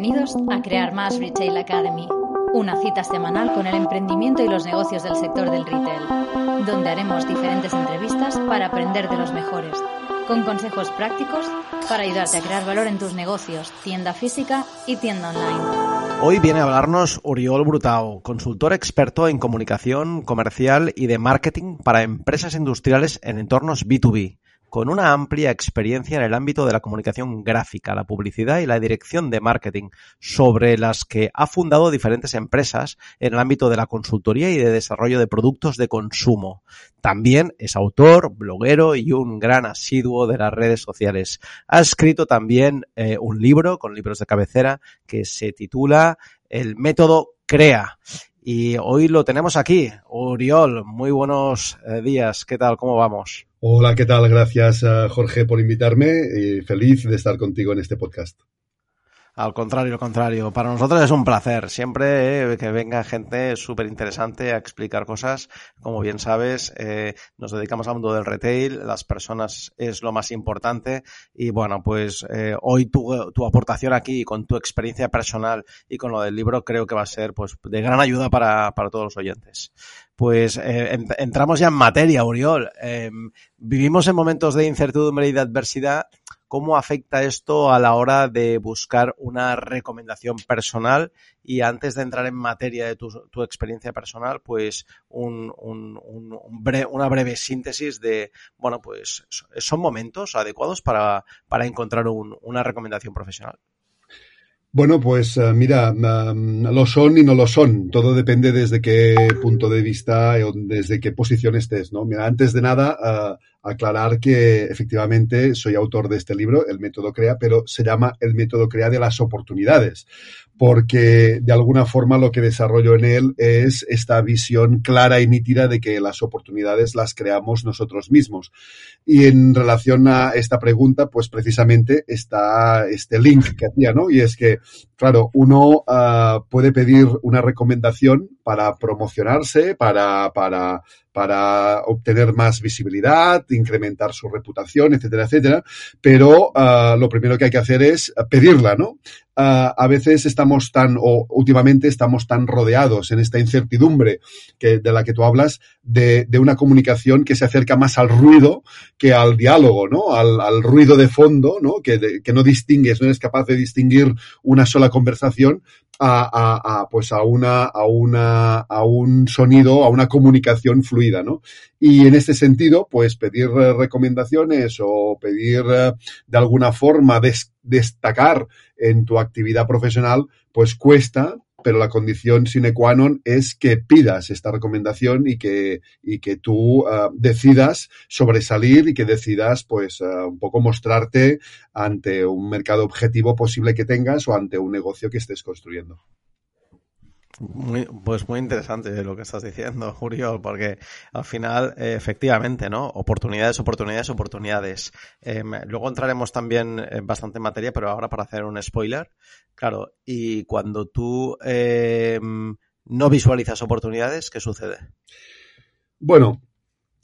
Bienvenidos a Crear Más Retail Academy, una cita semanal con el emprendimiento y los negocios del sector del retail, donde haremos diferentes entrevistas para aprender de los mejores, con consejos prácticos para ayudarte a crear valor en tus negocios, tienda física y tienda online. Hoy viene a hablarnos Oriol Brutao, consultor experto en comunicación comercial y de marketing para empresas industriales en entornos B2B con una amplia experiencia en el ámbito de la comunicación gráfica, la publicidad y la dirección de marketing, sobre las que ha fundado diferentes empresas en el ámbito de la consultoría y de desarrollo de productos de consumo. También es autor, bloguero y un gran asiduo de las redes sociales. Ha escrito también eh, un libro con libros de cabecera que se titula El método Crea. Y hoy lo tenemos aquí. Oriol, muy buenos eh, días. ¿Qué tal? ¿Cómo vamos? Hola, ¿qué tal? Gracias, eh, Jorge, por invitarme y feliz de estar contigo en este podcast. Al contrario, al contrario. Para nosotros es un placer siempre eh, que venga gente súper interesante a explicar cosas. Como bien sabes, eh, nos dedicamos al mundo del retail, las personas es lo más importante y bueno, pues eh, hoy tu, tu, aportación aquí con tu experiencia personal y con lo del libro creo que va a ser pues de gran ayuda para, para todos los oyentes. Pues eh, entramos ya en materia, Uriol. Em, vivimos en momentos de incertidumbre y de adversidad cómo afecta esto a la hora de buscar una recomendación personal y antes de entrar en materia de tu, experiencia personal, pues un, un, una breve síntesis de, bueno, pues son momentos adecuados para, para encontrar una recomendación profesional. Bueno, pues uh, mira, um, lo son y no lo son. Todo depende desde qué punto de vista o desde qué posición estés, ¿no? Mira, antes de nada, uh, aclarar que efectivamente soy autor de este libro, El método CREA, pero se llama El método CREA de las oportunidades, porque de alguna forma lo que desarrollo en él es esta visión clara y nítida de que las oportunidades las creamos nosotros mismos. Y en relación a esta pregunta, pues precisamente está este link que hacía, ¿no? Y es que, claro, uno uh, puede pedir una recomendación para promocionarse, para, para, para obtener más visibilidad, incrementar su reputación, etcétera, etcétera. Pero uh, lo primero que hay que hacer es pedirla, ¿no? Uh, a veces estamos tan, o últimamente estamos tan rodeados en esta incertidumbre que, de la que tú hablas, de, de, una comunicación que se acerca más al ruido que al diálogo, ¿no? Al, al ruido de fondo, ¿no? Que, que no distingues, no eres capaz de distinguir una sola conversación a, a, pues a una, a una, a un sonido, a una comunicación fluida, ¿no? Y en este sentido, pues pedir recomendaciones o pedir de alguna forma des, destacar en tu actividad profesional, pues cuesta, pero la condición sine qua non es que pidas esta recomendación y que, y que tú uh, decidas sobresalir y que decidas, pues, uh, un poco mostrarte ante un mercado objetivo posible que tengas o ante un negocio que estés construyendo. Muy, pues muy interesante lo que estás diciendo, Julio, porque al final, eh, efectivamente, ¿no? Oportunidades, oportunidades, oportunidades. Eh, luego entraremos también en bastante materia, pero ahora para hacer un spoiler, claro, y cuando tú eh, no visualizas oportunidades, ¿qué sucede? Bueno,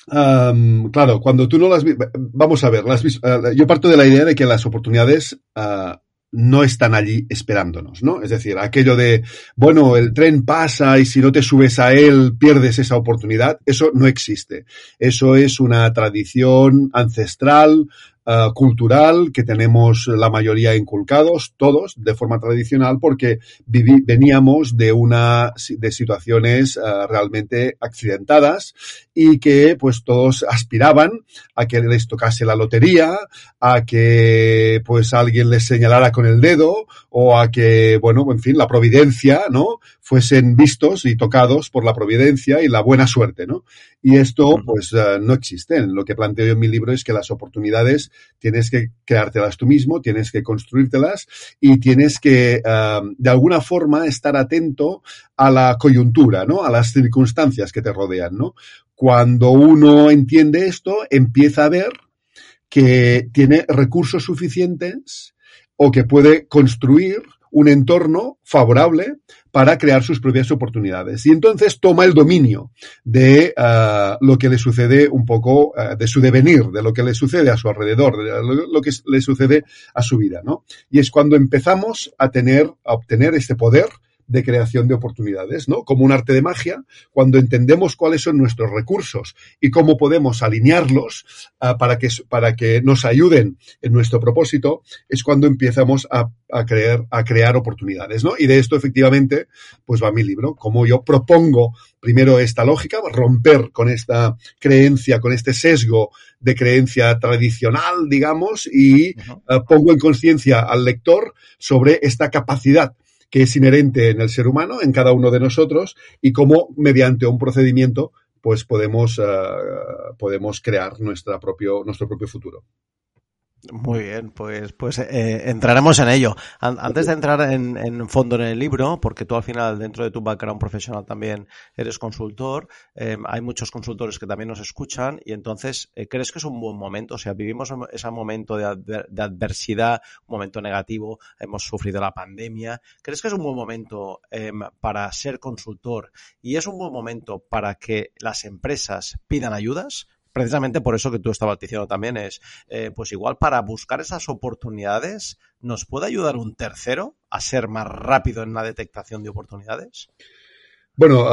claro, cuando tú no las... Vamos a ver, las, uh, yo parto de la idea de que las oportunidades uh, no están allí esperándonos, ¿no? Es decir, aquello de, bueno, el tren pasa y si no te subes a él pierdes esa oportunidad, eso no existe. Eso es una tradición ancestral, uh, cultural que tenemos la mayoría inculcados, todos, de forma tradicional, porque veníamos de una, de situaciones uh, realmente accidentadas y que pues todos aspiraban a que les tocase la lotería, a que pues alguien les señalara con el dedo o a que, bueno, en fin, la providencia, ¿no? Fuesen vistos y tocados por la providencia y la buena suerte, ¿no? Y esto, pues, uh, no existe. Lo que planteo yo en mi libro es que las oportunidades tienes que creártelas tú mismo, tienes que construírtelas y tienes que, uh, de alguna forma, estar atento a la coyuntura, ¿no? A las circunstancias que te rodean, ¿no? Cuando uno entiende esto, empieza a ver que tiene recursos suficientes o que puede construir un entorno favorable para crear sus propias oportunidades. Y entonces toma el dominio de uh, lo que le sucede un poco, uh, de su devenir, de lo que le sucede a su alrededor, de lo, que le sucede a su vida, ¿no? Y es cuando empezamos a tener, a obtener este poder de creación de oportunidades, ¿no? Como un arte de magia, cuando entendemos cuáles son nuestros recursos y cómo podemos alinearlos uh, para, que, para que nos ayuden en nuestro propósito, es cuando empezamos a, a, creer, a crear oportunidades, ¿no? Y de esto efectivamente, pues va mi libro, como yo propongo primero esta lógica, romper con esta creencia, con este sesgo de creencia tradicional, digamos, y uh, pongo en conciencia al lector sobre esta capacidad que es inherente en el ser humano, en cada uno de nosotros, y cómo mediante un procedimiento pues podemos, uh, podemos crear nuestra propio, nuestro propio futuro. Muy bien, pues, pues eh, entraremos en ello. Antes de entrar en, en, fondo en el libro, porque tú al final, dentro de tu background profesional también eres consultor, eh, hay muchos consultores que también nos escuchan y entonces, eh, ¿crees que es un buen momento? O sea, vivimos ese momento de, adver de, adversidad, un momento negativo, hemos sufrido la pandemia. ¿Crees que es un buen momento eh, para ser consultor y es un buen momento para que las empresas pidan ayudas? Precisamente por eso que tú estabas diciendo también es, eh, pues igual para buscar esas oportunidades, ¿nos puede ayudar un tercero a ser más rápido en la detectación de oportunidades? Bueno,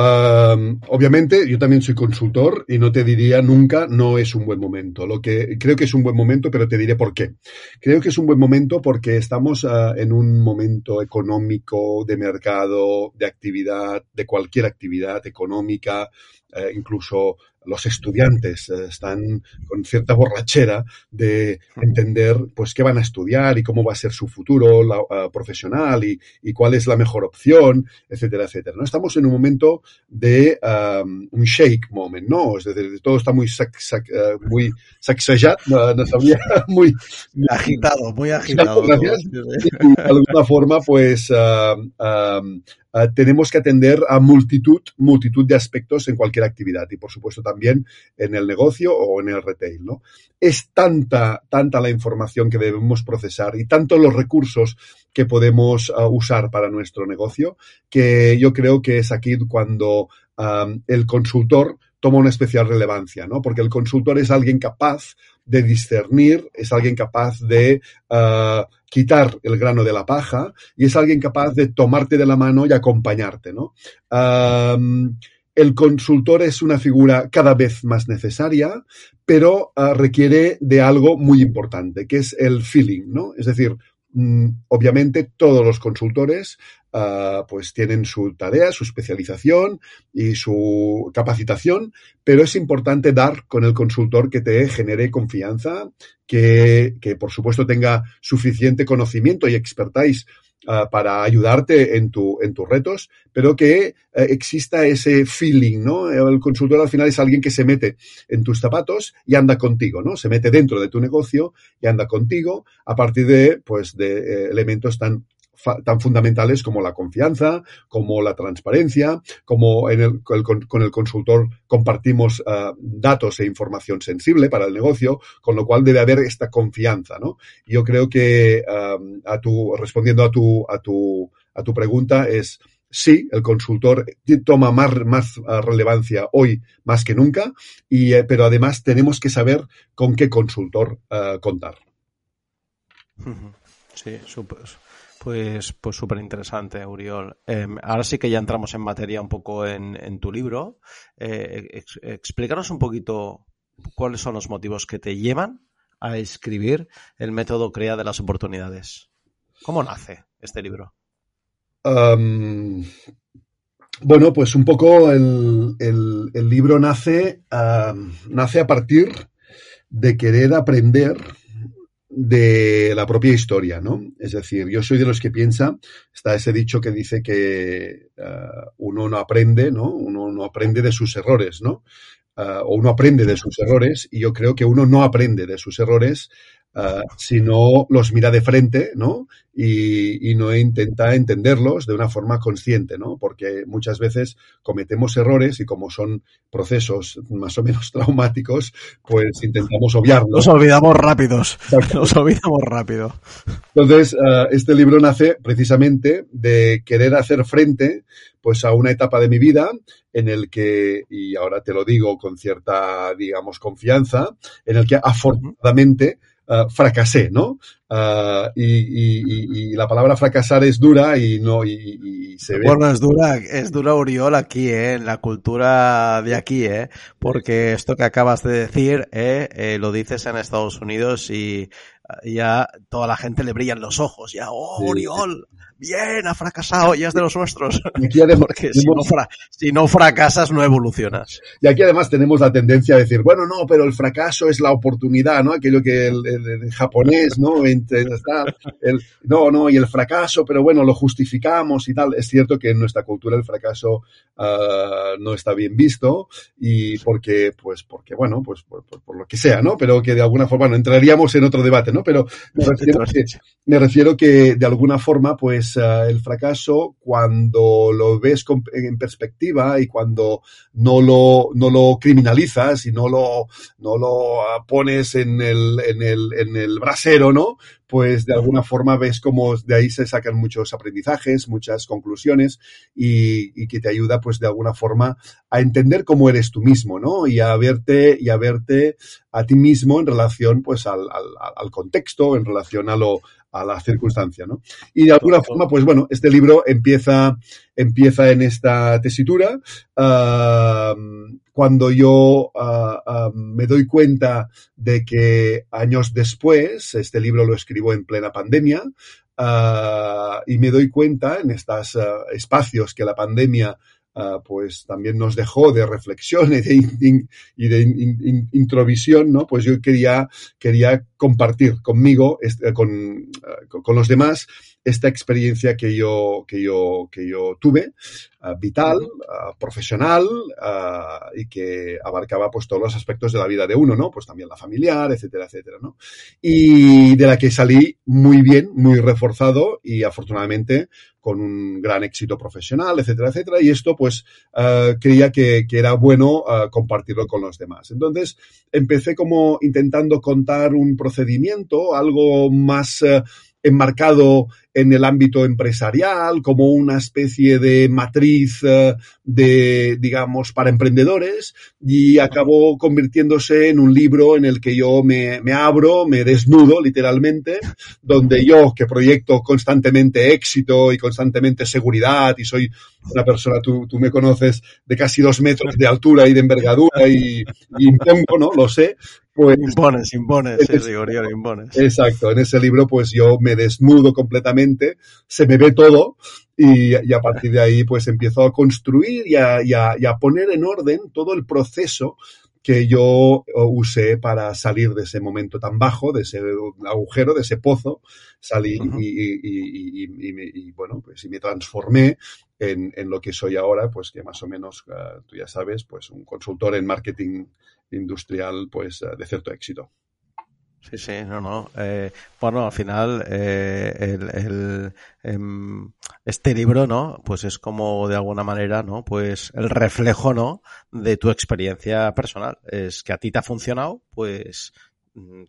obviamente yo también soy consultor y no te diría nunca no es un buen momento. Lo que creo que es un buen momento, pero te diré por qué. Creo que es un buen momento porque estamos uh, en un momento económico, de mercado, de actividad, de cualquier actividad económica, uh, incluso los estudiantes eh, están con cierta borrachera de entender pues qué van a estudiar y cómo va a ser su futuro la, uh, profesional y, y, cuál es la mejor opción, etcétera, etcétera. ¿no? Estamos en un momento de um, un shake moment, ¿no? Es decir, todo está muy sac, sac, uh, muy sacsejat, no, no sabía, muy, muy, agitado, muy agitado. Gracias. Y, de alguna forma, pues uh, Uh, tenemos que atender a multitud, multitud de aspectos en cualquier actividad y, por supuesto, también en el negocio o en el retail, ¿no? Es tanta, tanta la información que debemos procesar y tantos los recursos que podemos uh, usar para nuestro negocio que yo creo que es aquí cuando um, el consultor toma una especial relevancia, ¿no? Porque el consultor es alguien capaz de discernir, es alguien capaz de uh, quitar el grano de la paja y es alguien capaz de tomarte de la mano y acompañarte, ¿no? El consultor es una figura cada vez más necesaria, pero uh, requiere de algo muy importante, que es el feeling, ¿no? Es decir, mm, obviamente todos los consultores uh, pues tienen su tarea, su especialización y su capacitación, pero es importante dar con el consultor que te genere confianza, que, que por supuesto tenga suficiente conocimiento y expertise Uh, para ayudarte en, tu, en tus retos, pero que uh, exista ese feeling, ¿no? El consultor al final es alguien que se mete en tus zapatos y anda contigo, ¿no? Se mete dentro de tu negocio y anda contigo a partir de, pues, de eh, elementos tan tan fundamentales como la confianza, como la transparencia, como en el, con el consultor compartimos uh, datos e información sensible para el negocio, con lo cual debe haber esta confianza, ¿no? Yo creo que a tu, respondiendo a tu, a tu, a tu pregunta es sí, el consultor toma más, más uh, relevancia hoy más que nunca, y, eh, pero además tenemos que saber con qué consultor uh, contar. Sí, súper. Pues, pues súper interesante, Uriol. Eh, ahora sí que ya entramos en materia un poco en, en tu libro. Eh, ex, explícanos un poquito cuáles son los motivos que te llevan a escribir el método CREA de las oportunidades. ¿Cómo nace este libro? Um, bueno, pues un poco el, el, libro nace, uh, nace a partir de querer aprender de la propia historia, ¿no? Es decir, yo soy de los que piensa, está ese dicho que dice que uh, uno no aprende, ¿no? Uno no aprende de sus errores, ¿no? Uh, o uno aprende de sus errores y yo creo que uno no aprende de sus errores uh, sino los mira de frente, ¿no? Y, y, no intenta entenderlos de una forma consciente, ¿no? Porque muchas veces cometemos errores y como son procesos más o menos traumáticos, pues intentamos obviarlos. Los olvidamos rápidos. Los olvidamos rápido. Entonces, uh, este libro nace precisamente de querer hacer frente pues a una etapa de mi vida en el que, y ahora te lo digo con cierta, digamos, confianza, en el que afortunadamente uh, fracasé, ¿no? Uh, y, y, y, la palabra fracasar es dura y no y, se ve. Bueno, es dura, es dura Uriol aquí, ¿eh? en la cultura de aquí, ¿eh? porque esto que acabas de decir, ¿eh? Eh, lo dices en Estados Unidos y ya toda la gente le brillan los ojos, ya, oh, sí, Uriol, sí bien, ha fracasado, ya es de los nuestros. Aquí además, Porque si no, fra si no, fracasas, no evolucionas. Y aquí además tenemos la tendencia a decir, bueno, no, pero el fracaso es la oportunidad, ¿no? Aquello que el, el, el japonés, ¿no? El, no, no, y el fracaso, pero bueno, lo justificamos y tal. Es cierto que en nuestra cultura el fracaso uh, no está bien visto y porque, pues, porque, bueno, pues por, por, por, lo que sea, ¿no? Pero que de alguna forma, no entraríamos en otro debate, ¿no? Pero me refiero, que, me refiero que de alguna forma, pues, uh, el fracaso cuando lo ves con, en perspectiva y cuando no lo, no lo criminalizas y no lo, no lo pones en el, en el, en el brasero, ¿no? pues de alguna forma ves cómo de ahí se sacan muchos aprendizajes, muchas conclusiones y, y, que te ayuda pues de alguna forma a entender cómo eres tú mismo, ¿no? Y a verte y a verte a ti mismo en relación pues al, al, al contexto, en relación a lo, a la circunstancia, ¿no? Y de alguna forma, pues bueno, este libro empieza, empieza en esta tesitura. Uh, cuando yo uh, uh, me doy cuenta de que años después, este libro lo escribo en plena pandemia, y me doy cuenta en estos espacios que la pandemia Uh, pues también nos dejó de reflexión y de, in, introvisión, ¿no? Pues yo quería, quería compartir conmigo, este, con, uh, con, los demás, esta experiencia que yo, que yo, que yo tuve, uh, vital, profesional, y que abarcaba pues todos los aspectos de la vida de uno, ¿no? Pues también la familiar, etcétera, etcétera, ¿no? Y de la que salí muy bien, muy reforzado y afortunadamente con un gran éxito profesional, etcétera, etcétera. Y esto, pues, uh, creía que, que, era bueno uh, compartirlo con los demás. Entonces, empecé como intentando contar un procedimiento, algo más uh, enmarcado en el ámbito empresarial, como una especie de matriz uh, de, digamos, para emprendedores, y acabó convirtiéndose en un libro en el que yo me, me abro, me desnudo, literalmente, donde yo, que proyecto constantemente éxito y constantemente seguridad, y soy una persona, tú, tú me conoces, de casi dos metros de altura y de envergadura, y, y impongo, ¿no? Lo sé, pues, impones, impones, sí, Rigorio, impones. Exacto, en ese libro pues yo me desnudo completamente, se me ve todo y, y a partir de ahí pues empiezo a construir y a, y, a, y a, poner en orden todo el proceso que yo usé para salir de ese momento tan bajo, de ese agujero, de ese pozo, salí uh -huh. y, y, y, bueno, pues y me transformé en, en, lo que soy ahora, pues que más o menos, uh, tú ya sabes, pues un consultor en marketing industrial, pues uh, de cierto éxito. Sí, sí, no, no. Eh, bueno, al final, eh, el, el, eh, este libro, ¿no? Pues es como de alguna manera, ¿no? Pues el reflejo, ¿no? De tu experiencia personal. Es que a ti te ha funcionado, pues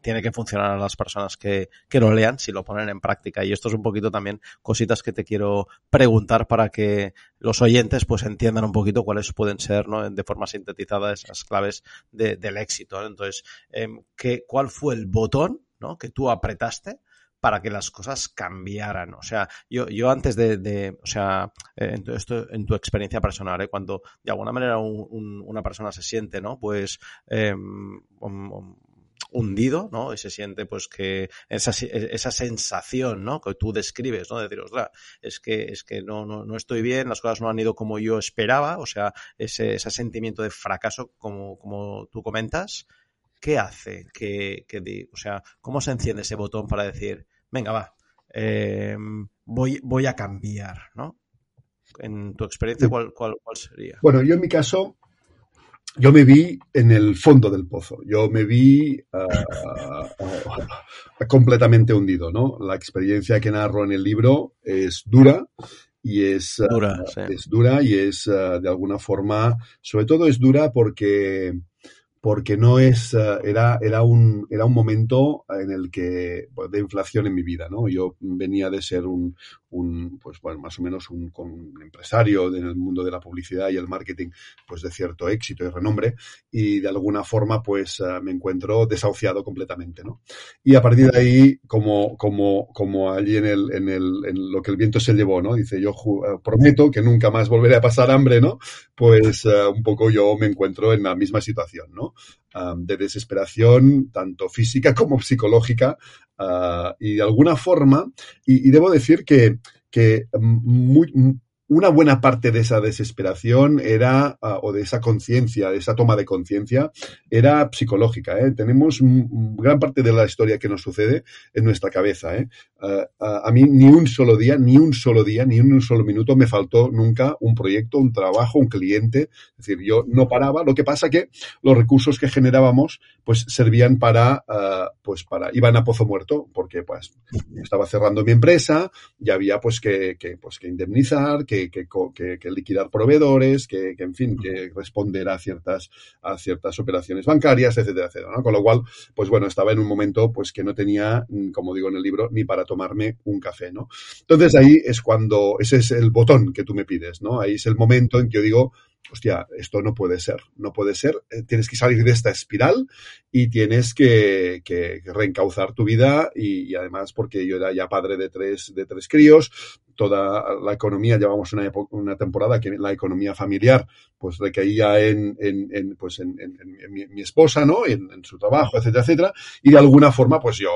tiene que funcionar a las personas que, que, lo lean si lo ponen en práctica. Y esto es un poquito también cositas que te quiero preguntar para que los oyentes pues entiendan un poquito cuáles pueden ser, ¿no? De forma sintetizada esas claves de, del éxito. Entonces, eh, ¿qué, ¿cuál fue el botón, ¿no? Que tú apretaste para que las cosas cambiaran. O sea, yo, yo antes de, o sea, en tu, esto, en tu experiencia personal, ¿eh? cuando de alguna manera un, un, una persona se siente, ¿no? Pues eh, hundido, ¿no? Y se siente pues que esa, esa sensación, ¿no? Que tú describes, ¿no? De decir, ostras, es que, es que no, no, no estoy bien, las cosas no han ido como yo esperaba, o sea, ese, ese sentimiento de fracaso, como, como tú comentas, ¿qué hace? Que, que, o sea, ¿cómo se enciende ese botón para decir, venga, va, eh, voy, voy a cambiar, ¿no? En tu experiencia, ¿cuál, cuál, cuál sería? Bueno, yo en mi caso, yo me vi en el fondo del pozo, yo me vi uh, uh, completamente hundido, ¿no? La experiencia que narro en el libro es dura y es dura, sí. es dura y es de alguna forma, sobre todo es dura porque porque no es, era, era, un, era un momento en el que, de inflación en mi vida, ¿no? Yo venía de ser un, un pues bueno, más o menos un, empresario en el mundo de la publicidad y el marketing, pues de cierto éxito y renombre, y de alguna forma, pues uh, me encuentro desahuciado completamente, ¿no? Y a partir de ahí, como, como, como allí en el, en el, en lo que el viento se llevó, ¿no? Dice, yo uh, prometo que nunca más volveré a pasar hambre, ¿no? Pues un poco yo me encuentro en la misma situación, ¿no? De desesperación, tanto física como psicológica, uh, y de alguna forma, y, debo decir que, que muy, una buena parte de esa desesperación era, uh, o de esa conciencia, de esa toma de conciencia, era psicológica. ¿eh? Tenemos gran parte de la historia que nos sucede en nuestra cabeza. ¿eh? Uh, a mí ni un solo día, ni un solo día, ni un solo minuto me faltó nunca un proyecto, un trabajo, un cliente. Es decir, yo no paraba. Lo que pasa que los recursos que generábamos pues servían para, uh, pues para, iban a pozo muerto, porque pues estaba cerrando mi empresa, ya había pues que, que pues que indemnizar, que que, que, liquidar proveedores, que, en fin, que responder a ciertas, a ciertas operaciones bancarias, etcétera, etcétera. Con lo cual, pues bueno, estaba en un momento pues que no tenía, como digo en el libro, ni para tomarme un café, ¿no? Entonces ahí es cuando, ese es el botón que tú me pides, ¿no? Ahí es el momento en que yo digo, hostia, esto no puede ser, no puede ser, tienes que salir de esta espiral y tienes que, reencauzar tu vida y, además porque yo era ya padre de tres, de tres críos, toda la economía, llevamos una, una temporada que la economía familiar pues recaía en, en, en pues en, mi, mi, esposa, ¿no? En, su trabajo, etcétera, etcétera. Y de alguna forma, pues yo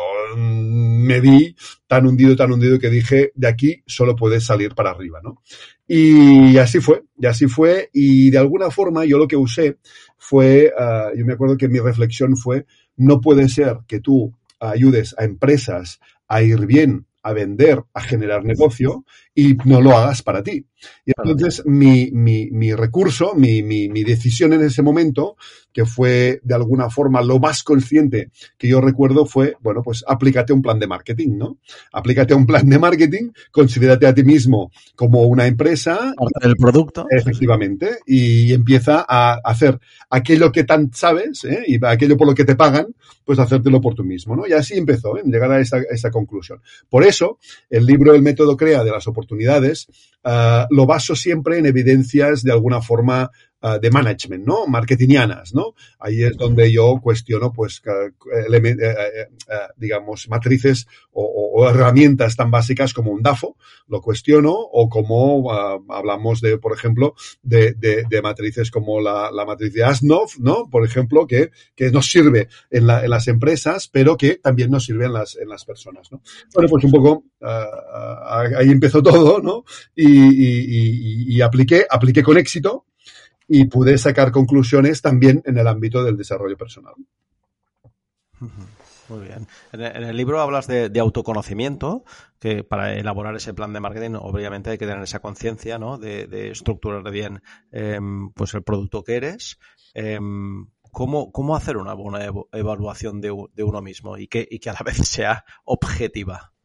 me vi tan hundido, tan hundido que dije, de aquí solo puedes salir para arriba, ¿no? Y así fue, y así fue. Y de alguna forma yo lo que usé fue, uh, yo me acuerdo que mi reflexión fue, no puede ser que tú ayudes a empresas a ir bien a vender, a generar negocio y no lo hagas para ti. Y entonces mi, mi, mi recurso, mi, mi, mi, decisión en ese momento, que fue de alguna forma lo más consciente que yo recuerdo fue, bueno, pues aplícate un plan de marketing, ¿no? Aplícate un plan de marketing, considérate a ti mismo como una empresa. Parte del producto. Efectivamente. Y empieza a hacer aquello que tan sabes, ¿eh? y aquello por lo que te pagan, pues hacértelo por tú mismo, ¿no? Y así empezó, ¿eh? llegar a esa, a esa conclusión. Por eso, el libro El método crea de las oportunidades uh, lo baso siempre en evidencias de alguna forma uh, de management, ¿no? Marketingianas, ¿no? Ahí es donde yo cuestiono, pues, eh, eh, digamos, matrices o, herramientas tan básicas como un DAFO, lo cuestiono, o como uh, hablamos de, por ejemplo, de, matrices como la, matriz de Asnov, ¿no? Por ejemplo, que, que nos sirve en, la, en, las empresas, pero que también nos sirve en las, en las personas, ¿no? Bueno, pues un poco ahí empezó todo, ¿no? Y, y apliqué, apliqué con éxito y pude sacar conclusiones también en el ámbito del desarrollo personal. Muy bien. En el libro hablas de, autoconocimiento, que para elaborar ese plan de marketing, obviamente hay que tener esa conciencia, ¿no? De, de, estructurar bien eh, pues el producto que eres. Eh, ¿cómo, ¿Cómo hacer una buena evaluación de, de uno mismo y que, y que a la vez sea objetiva?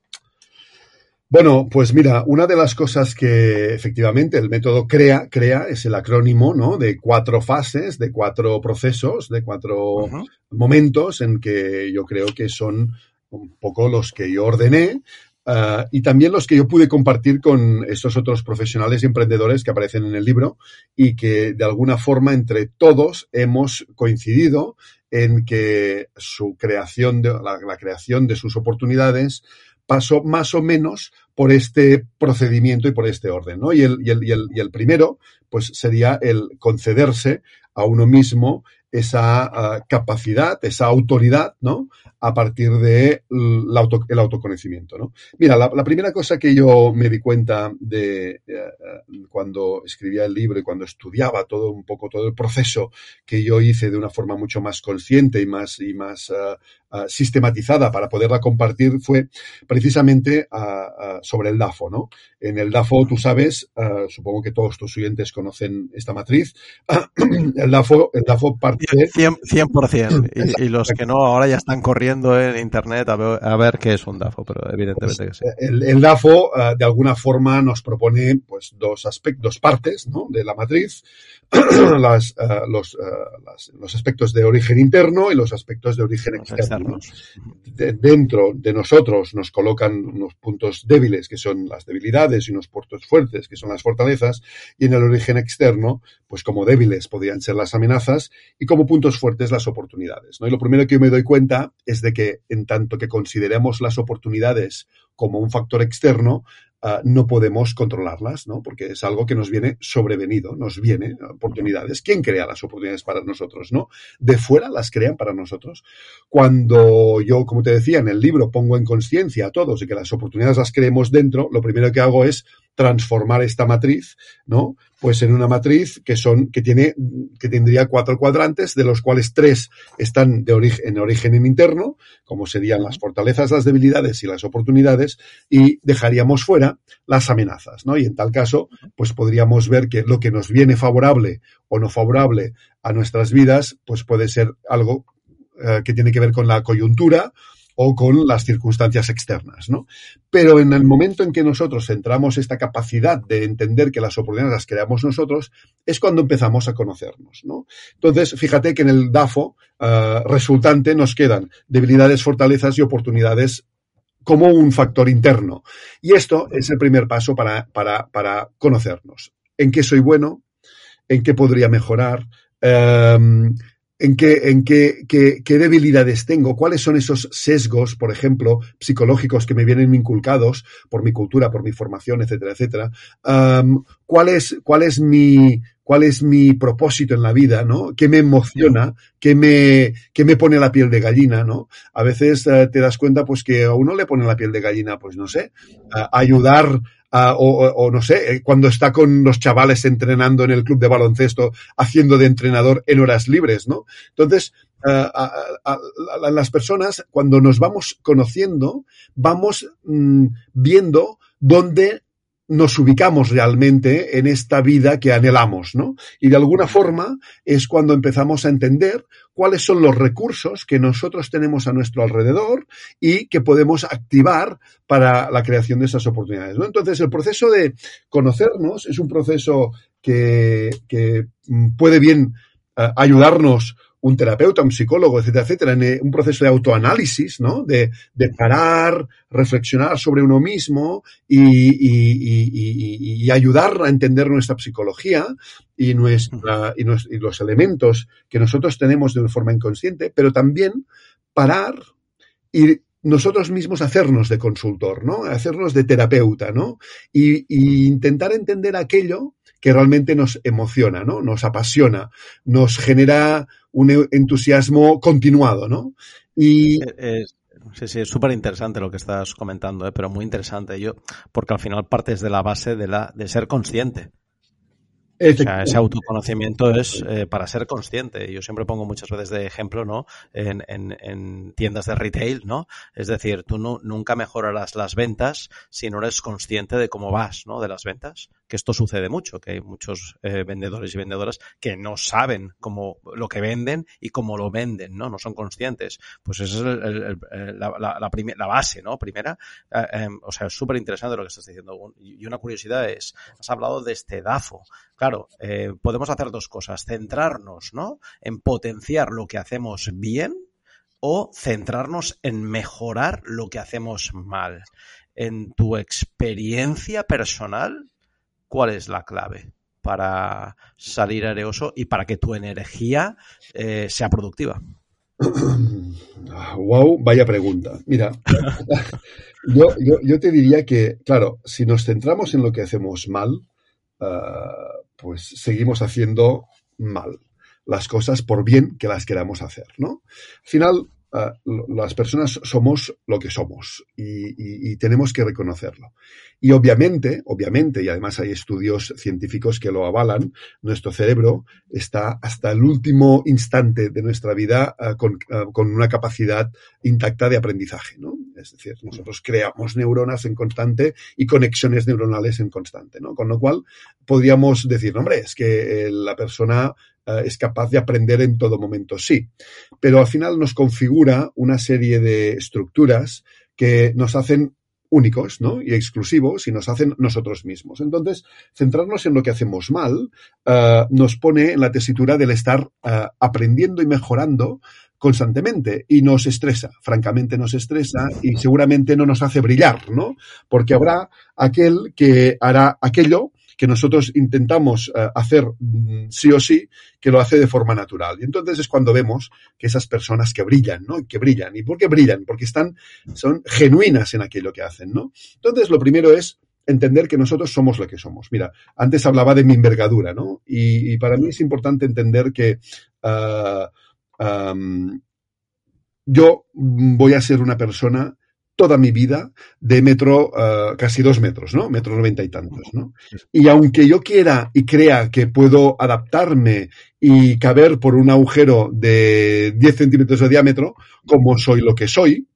Bueno, pues mira, una de las cosas que efectivamente el método CREA, CREA es el acrónimo, ¿no? De cuatro fases, de cuatro procesos, de cuatro uh -huh. momentos en que yo creo que son un poco los que yo ordené uh, y también los que yo pude compartir con estos otros profesionales y emprendedores que aparecen en el libro y que de alguna forma entre todos hemos coincidido en que su creación de la, la creación de sus oportunidades pasó más o menos por este procedimiento y por este orden, ¿no? Y el, y el, y el, y el primero, pues sería el concederse a uno mismo esa uh, capacidad, esa autoridad, ¿no? A partir de el, auto, el autoconocimiento, ¿no? Mira, la, primera cosa que yo me di cuenta de uh, cuando escribía el libro y cuando estudiaba todo un poco todo el proceso que yo hice de una forma mucho más consciente y más y más uh, uh, sistematizada para poderla compartir fue precisamente uh, sobre el DAFO, ¿no? En el DAFO, tú sabes, supongo que todos tus oyentes conocen esta matriz, el DAFO, el DAFO parte... 100%, 100% y, y, los que no ahora ya están corriendo en internet a ver, a ver qué es un DAFO, pero evidentemente pues, que sí. El, el DAFO, de alguna forma, nos propone pues dos aspectos, dos partes, ¿no? De la matriz, las, uh, los, uh, las, los, aspectos de origen interno y los aspectos de origen externo. De, dentro de nosotros nos colocan unos puntos débiles, que son las debilidades, y unos puntos fuertes, que son las fortalezas, y en el origen externo, pues como débiles podrían ser las amenazas y como puntos fuertes las oportunidades. ¿no? Y lo primero que yo me doy cuenta es de que en tanto que consideremos las oportunidades como un factor externo, Uh, no podemos controlarlas, ¿no? Porque es algo que nos viene sobrevenido, nos viene oportunidades. ¿Quién crea las oportunidades para nosotros, no? De fuera las crean para nosotros. Cuando yo, como te decía, en el libro pongo en conciencia a todos y que las oportunidades las creemos dentro, lo primero que hago es transformar esta matriz, ¿no? Pues en una matriz que son, que tiene, que tendría cuatro cuadrantes, de los cuales tres están de origen, en origen interno, como serían las fortalezas, las debilidades y las oportunidades, y dejaríamos fuera las amenazas, ¿no? Y en tal caso, pues podríamos ver que lo que nos viene favorable o no favorable a nuestras vidas, pues puede ser algo eh, que tiene que ver con la coyuntura, o con las circunstancias externas, ¿no? Pero en el momento en que nosotros centramos esta capacidad de entender que las oportunidades las creamos nosotros, es cuando empezamos a conocernos, ¿no? Entonces, fíjate que en el DAFO uh, resultante nos quedan debilidades, fortalezas y oportunidades como un factor interno. Y esto es el primer paso para, para, para conocernos. ¿En qué soy bueno? ¿En qué podría mejorar? Um, en qué, en qué, qué, qué, debilidades tengo, cuáles son esos sesgos, por ejemplo, psicológicos que me vienen inculcados por mi cultura, por mi formación, etcétera, etcétera. ¿cuál, es, cuál, es mi, ¿Cuál es mi propósito en la vida, no? ¿Qué me emociona? ¿Qué me, qué me pone la piel de gallina, no? A veces uh, te das cuenta, pues, que a uno le pone la piel de gallina, pues, no sé, ayudar Uh, o, o, no sé, eh, cuando está con los chavales entrenando en el club de baloncesto, haciendo de entrenador en horas libres, ¿no? Entonces, uh, a, a, a, las personas, cuando nos vamos conociendo, vamos mmm, viendo dónde nos ubicamos realmente en esta vida que anhelamos, ¿no? Y de alguna forma es cuando empezamos a entender cuáles son los recursos que nosotros tenemos a nuestro alrededor y que podemos activar para la creación de esas oportunidades. Entonces, el proceso de conocernos es un proceso que, que puede bien uh, ayudarnos un terapeuta, un psicólogo, etcétera, etcétera, en un proceso de autoanálisis, ¿no? De, de parar, reflexionar sobre uno mismo y, y, y, ayudar a entender nuestra psicología y, nuestra, y, los elementos que nosotros tenemos de una forma inconsciente, pero también parar y nosotros mismos hacernos de consultor, ¿no? Hacernos de terapeuta, ¿no? Y, intentar entender aquello que realmente nos emociona, ¿no? Nos apasiona, nos genera un entusiasmo continuado, ¿no? Y... Es, sí, sí, es súper interesante lo que estás comentando, ¿eh? pero muy interesante. Yo, porque al final partes de la base de, la, de ser consciente. O sea, ese autoconocimiento es eh, para ser consciente. Yo siempre pongo muchas veces de ejemplo, ¿no? En, en, en tiendas de retail, ¿no? Es decir, tú no, nunca mejorarás las ventas si no eres consciente de cómo vas, ¿no? De las ventas. Que esto sucede mucho, que hay muchos eh, vendedores y vendedoras que no saben cómo lo que venden y cómo lo venden, ¿no? No son conscientes. Pues esa es el, la, base, ¿no? Primera. Eh, eh, o sea, es súper interesante lo que estás diciendo. Y una curiosidad es, has hablado de este DAFO. Claro, eh, podemos hacer dos cosas. Centrarnos, ¿no? En potenciar lo que hacemos bien o centrarnos en mejorar lo que hacemos mal. En tu experiencia personal, ¿cuál es la clave para salir areoso y para que tu energía eh, sea productiva? Wow, vaya pregunta. Mira, yo, te diría que, claro, si nos centramos en lo que hacemos mal, uh, pues seguimos haciendo mal las cosas por bien que las queramos hacer, ¿no? Al final, uh, las personas somos lo que somos y, tenemos que reconocerlo. Y obviamente, obviamente, y además hay estudios científicos que lo avalan, nuestro cerebro está hasta el último instante de nuestra vida uh, con, con, una capacidad intacta de aprendizaje, ¿no? Es decir, nosotros creamos neuronas en constante y conexiones neuronales en constante, ¿no? Con lo cual podríamos decir, hombre, es que eh, la persona es capaz de aprender en todo momento, sí, pero al final nos configura una serie de estructuras que nos hacen únicos ¿no? y exclusivos y nos hacen nosotros mismos. Entonces, centrarnos en lo que hacemos mal uh, nos pone en la tesitura del estar uh, aprendiendo y mejorando constantemente y nos estresa, francamente nos estresa y seguramente no nos hace brillar, ¿no? Porque habrá aquel que hará aquello que nosotros intentamos uh, hacer mm, sí o sí, que lo hace de forma natural. Y entonces es cuando vemos que esas personas que brillan, ¿no? Que brillan. ¿Y por qué brillan? Porque están, son genuinas en aquello que hacen, ¿no? Entonces lo primero es entender que nosotros somos lo que somos. Mira, antes hablaba de mi envergadura, ¿no? Y, para mí es importante entender que um, yo voy a ser una persona toda mi vida de metro, uh, casi dos metros, ¿no? Metro noventa y tantos, ¿no? Y aunque yo quiera y crea que puedo adaptarme y caber por un agujero de 10 centímetros de diámetro, como soy lo que soy,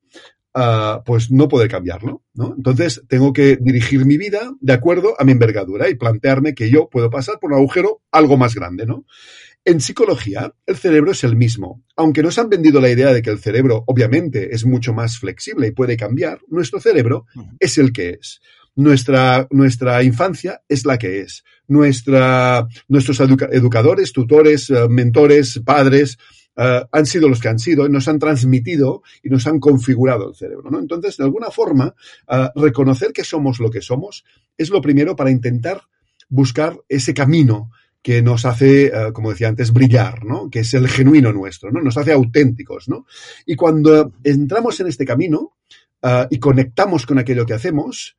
uh, pues no puede cambiarlo, ¿no? Entonces tengo que dirigir mi vida de acuerdo a mi envergadura y plantearme que yo puedo pasar por un agujero algo más grande, ¿no? En psicología, el cerebro es el mismo. Aunque nos han vendido la idea de que el cerebro, obviamente, es mucho más flexible y puede cambiar, nuestro cerebro es el que es. Nuestra, nuestra infancia es la que es. Nuestra, nuestros educa educadores, tutores, uh, mentores, padres, uh, han sido los que han sido, y nos han transmitido y nos han configurado el cerebro. ¿no? Entonces, de alguna forma, uh, reconocer que somos lo que somos es lo primero para intentar buscar ese camino que nos hace, uh, como decía antes, brillar, ¿no? Que es el genuino nuestro, ¿no? Nos hace auténticos, ¿no? Y cuando entramos en este camino uh, y conectamos con aquello que hacemos,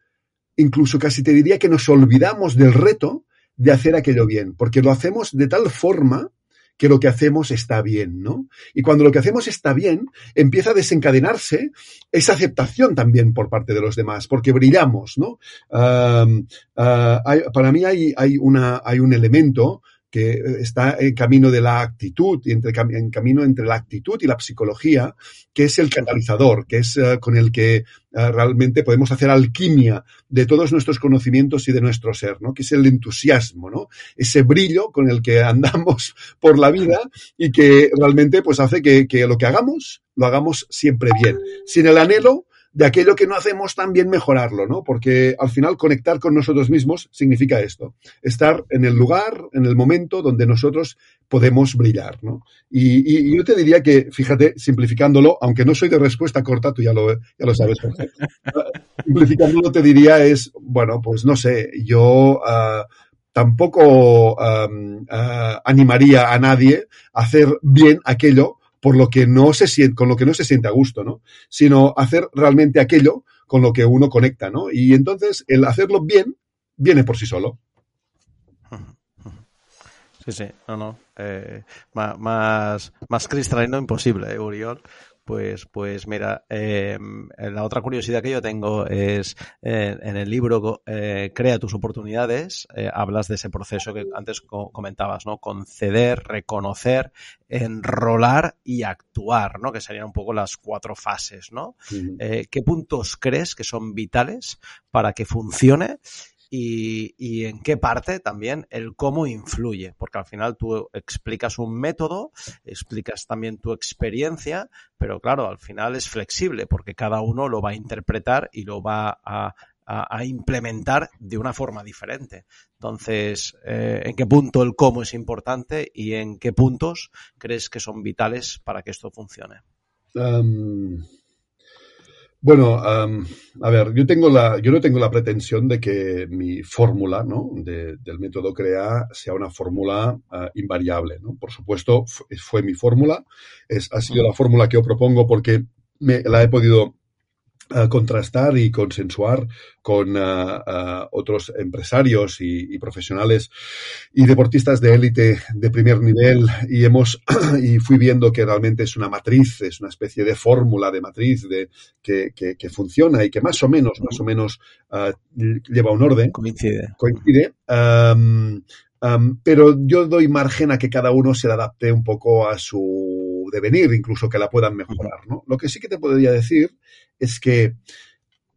incluso casi te diría que nos olvidamos del reto de hacer aquello bien, porque lo hacemos de tal forma que lo que hacemos está bien, ¿no? Y cuando lo que hacemos está bien, empieza a desencadenarse esa aceptación también por parte de los demás, porque brillamos, ¿no? Hay, para mí hay, una, hay un elemento que está en camino de la actitud y entre, en camino entre la actitud y la psicología, que es el catalizador, que es uh, con el que uh, realmente podemos hacer alquimia de todos nuestros conocimientos y de nuestro ser, ¿no? Que es el entusiasmo, ¿no? Ese brillo con el que andamos por la vida y que realmente pues hace que lo que hagamos lo hagamos siempre bien, sin el anhelo de aquello que no hacemos también mejorarlo, ¿no? Porque al final conectar con nosotros mismos significa esto, estar en el lugar, en el momento donde nosotros podemos brillar, ¿no? Y, yo te diría que, fíjate, simplificándolo, aunque no soy de respuesta corta, tú ya lo, ya lo sabes, simplificándolo te diría es, bueno, pues no sé, yo... Uh, tampoco uh, animaría a nadie a hacer bien aquello por lo que no se siente, con lo que no se siente a gusto, ¿no? Sino hacer realmente aquello con lo que uno conecta, ¿no? Y entonces el hacerlo bien viene por sí solo. Sí, sí, no, no. Eh, más, más cristalino imposible, ¿eh, Uriol? Pues, pues mira, eh, la otra curiosidad que yo tengo es eh, en el libro eh, Crea tus oportunidades, hablas de ese proceso que antes co comentabas, ¿no? Conceder, reconocer, enrolar y actuar, ¿no? Que serían un poco las cuatro fases, ¿no? Uh -huh. ¿Qué puntos crees que son vitales para que funcione? Y, y, en qué parte también el cómo influye, porque al final tú explicas un método, explicas también tu experiencia, pero claro, al final es flexible porque cada uno lo va a interpretar y lo va a, a, implementar de una forma diferente. Entonces, eh, ¿en qué punto el cómo es importante y en qué puntos crees que son vitales para que esto funcione? Um... Bueno, um, a ver, yo tengo la, yo no tengo la pretensión de que mi fórmula, ¿no? De, del método CREA sea una fórmula uh, invariable, ¿no? Por supuesto, fue mi fórmula, es, ha sido la fórmula que yo propongo porque me, la he podido uh, contrastar y consensuar con uh, uh, otros empresarios y, y, profesionales y deportistas de élite de primer nivel y hemos y fui viendo que realmente es una matriz, es una especie de fórmula de matriz de que, que, que, funciona y que más o menos, más o menos lleva un orden. Coincide. Coincide. Um, Um, pero yo doy margen a que cada uno se adapte un poco a su devenir, incluso que la puedan mejorar. ¿no? Lo que sí que te podría decir es que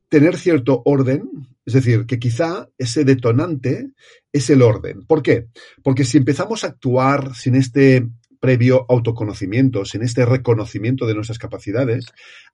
tener cierto orden, es decir, que quizá ese detonante es el orden. ¿Por qué? Porque si empezamos a actuar sin este previo autoconocimiento, sin este reconocimiento de nuestras capacidades,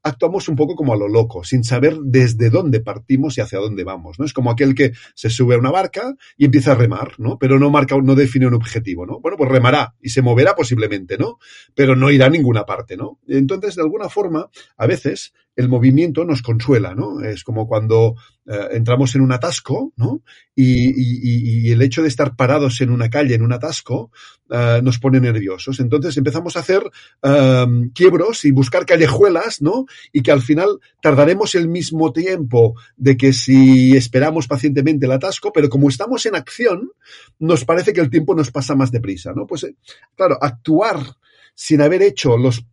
actuamos un poco como a lo loco, sin saber desde dónde partimos y hacia dónde vamos, ¿no? Es como aquel que se sube a una barca y empieza a remar, ¿no? Pero no marca, no define un objetivo, ¿no? Bueno, pues remará y se moverá posiblemente, ¿no? Pero no irá a ninguna parte, ¿no? Entonces, de alguna forma, a veces el movimiento nos consuela, ¿no? Es como cuando eh, entramos en un atasco, ¿no? Y, y, el hecho de estar parados en una calle, en un atasco, uh, nos pone nerviosos. Entonces empezamos a hacer uh, quiebros y buscar callejuelas, ¿no? Y que al final tardaremos el mismo tiempo de que si esperamos pacientemente el atasco, pero como estamos en acción, nos parece que el tiempo nos pasa más deprisa, ¿no? Pues, eh, claro, actuar sin haber hecho los